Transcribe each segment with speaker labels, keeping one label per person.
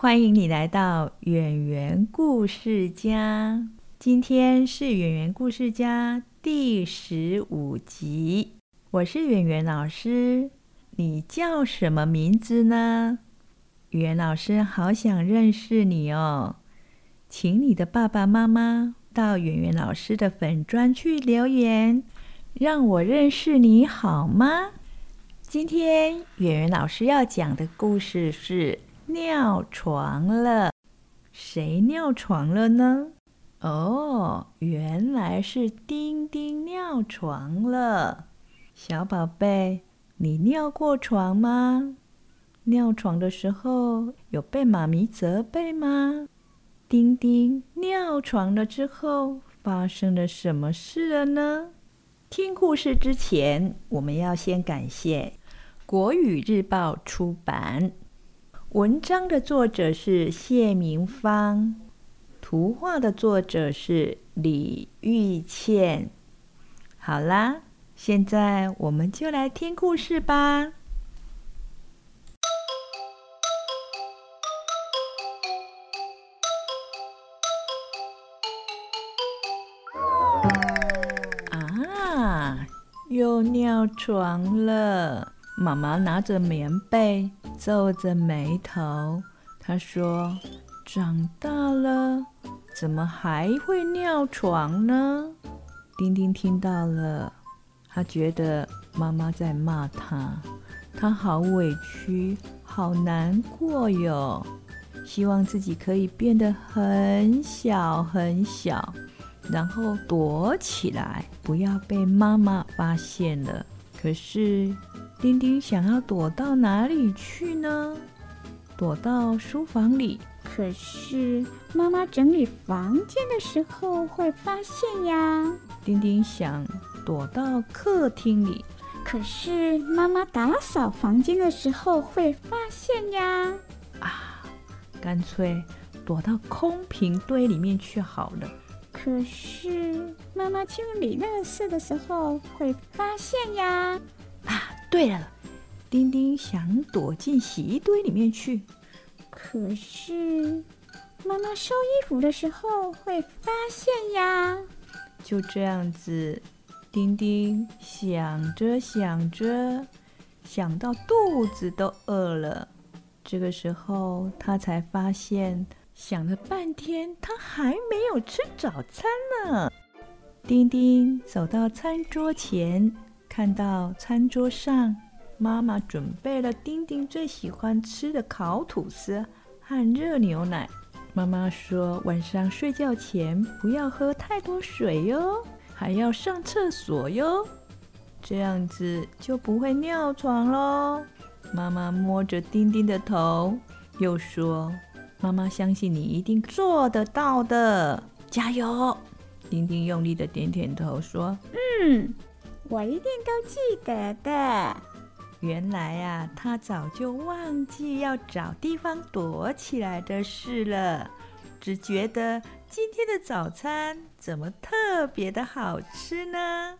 Speaker 1: 欢迎你来到圆圆故事家。今天是圆圆故事家第十五集，我是圆圆老师。你叫什么名字呢？圆老师好想认识你哦，请你的爸爸妈妈到圆圆老师的粉砖去留言，让我认识你好吗？今天圆圆老师要讲的故事是。尿床了，谁尿床了呢？哦，原来是丁丁尿床了。小宝贝，你尿过床吗？尿床的时候有被妈咪责备吗？丁丁尿床了之后发生了什么事了呢？听故事之前，我们要先感谢国语日报出版。文章的作者是谢明芳，图画的作者是李玉倩。好啦，现在我们就来听故事吧。啊，又尿床了。妈妈拿着棉被。皱着眉头，她说：“长大了，怎么还会尿床呢？”丁丁听到了，他觉得妈妈在骂他，他好委屈，好难过哟。希望自己可以变得很小很小，然后躲起来，不要被妈妈发现了。可是。丁丁想要躲到哪里去呢？躲到书房里。
Speaker 2: 可是妈妈整理房间的时候会发现呀。
Speaker 1: 丁丁想躲到客厅里。
Speaker 2: 可是妈妈打扫房间的时候会发现呀。
Speaker 1: 啊，干脆躲到空瓶堆里面去好了。
Speaker 2: 可是妈妈清理垃圾的时候会发现呀。
Speaker 1: 啊。对了，丁丁想躲进洗衣堆里面去，
Speaker 2: 可是妈妈收衣服的时候会发现呀。
Speaker 1: 就这样子，丁丁想着想着，想到肚子都饿了。这个时候，他才发现，想了半天，他还没有吃早餐呢。丁丁走到餐桌前。看到餐桌上，妈妈准备了丁丁最喜欢吃的烤吐司和热牛奶。妈妈说，晚上睡觉前不要喝太多水哟，还要上厕所哟，这样子就不会尿床喽。妈妈摸着丁丁的头，又说：“妈妈相信你一定做得到的，加油！”丁丁用力的点点头，说：“
Speaker 2: 嗯。”我一定都记得的。
Speaker 1: 原来啊，他早就忘记要找地方躲起来的事了，只觉得今天的早餐怎么特别的好吃呢？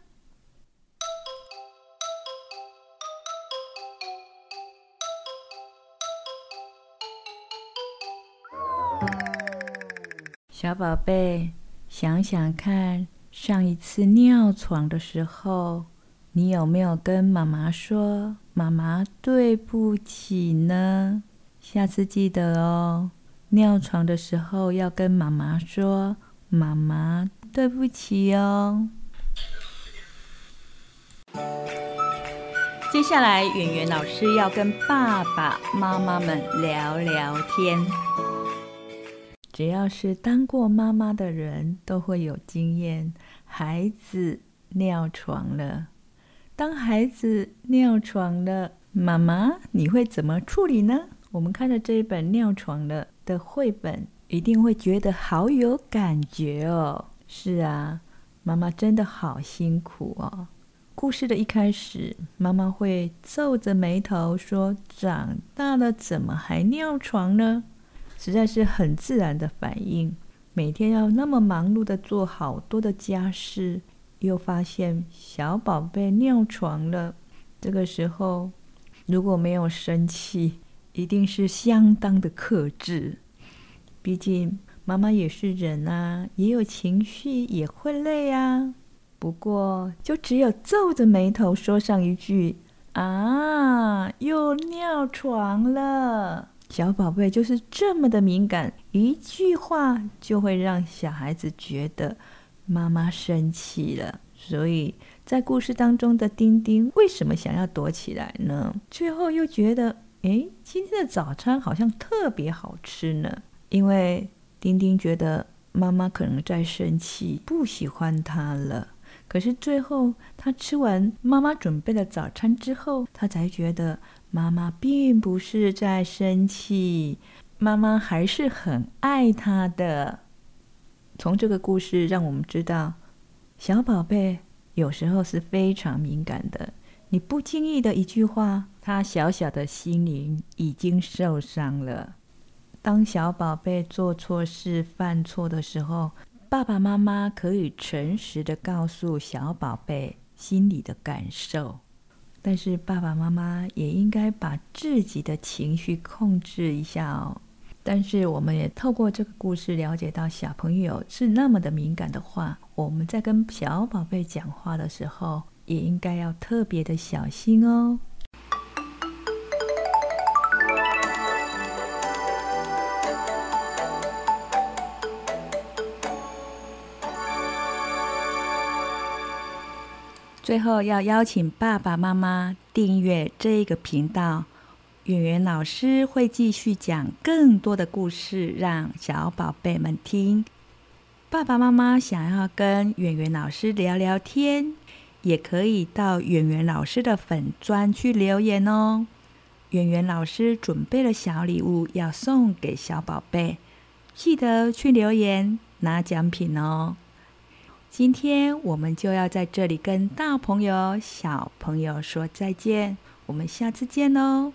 Speaker 1: 小宝贝，想想看。上一次尿床的时候，你有没有跟妈妈说“妈妈对不起”呢？下次记得哦，尿床的时候要跟妈妈说“妈妈对不起”哦。接下来，圆圆老师要跟爸爸妈妈们聊聊天。只要是当过妈妈的人都会有经验。孩子尿床了，当孩子尿床了，妈妈你会怎么处理呢？我们看的这一本尿床了的绘本，一定会觉得好有感觉哦。是啊，妈妈真的好辛苦哦。故事的一开始，妈妈会皱着眉头说：“长大了怎么还尿床呢？”实在是很自然的反应。每天要那么忙碌的做好多的家事，又发现小宝贝尿床了。这个时候，如果没有生气，一定是相当的克制。毕竟妈妈也是人啊，也有情绪，也会累啊。不过，就只有皱着眉头说上一句：“啊，又尿床了。”小宝贝就是这么的敏感，一句话就会让小孩子觉得妈妈生气了。所以在故事当中的丁丁为什么想要躲起来呢？最后又觉得，哎，今天的早餐好像特别好吃呢。因为丁丁觉得妈妈可能在生气，不喜欢他了。可是最后他吃完妈妈准备的早餐之后，他才觉得。妈妈并不是在生气，妈妈还是很爱他的。从这个故事让我们知道，小宝贝有时候是非常敏感的。你不经意的一句话，他小小的心灵已经受伤了。当小宝贝做错事、犯错的时候，爸爸妈妈可以诚实的告诉小宝贝心里的感受。但是爸爸妈妈也应该把自己的情绪控制一下哦。但是我们也透过这个故事了解到，小朋友是那么的敏感的话，我们在跟小宝贝讲话的时候，也应该要特别的小心哦。最后要邀请爸爸妈妈订阅这个频道，圆圆老师会继续讲更多的故事，让小宝贝们听。爸爸妈妈想要跟圆圆老师聊聊天，也可以到圆圆老师的粉砖去留言哦。圆圆老师准备了小礼物要送给小宝贝，记得去留言拿奖品哦。今天我们就要在这里跟大朋友、小朋友说再见，我们下次见喽。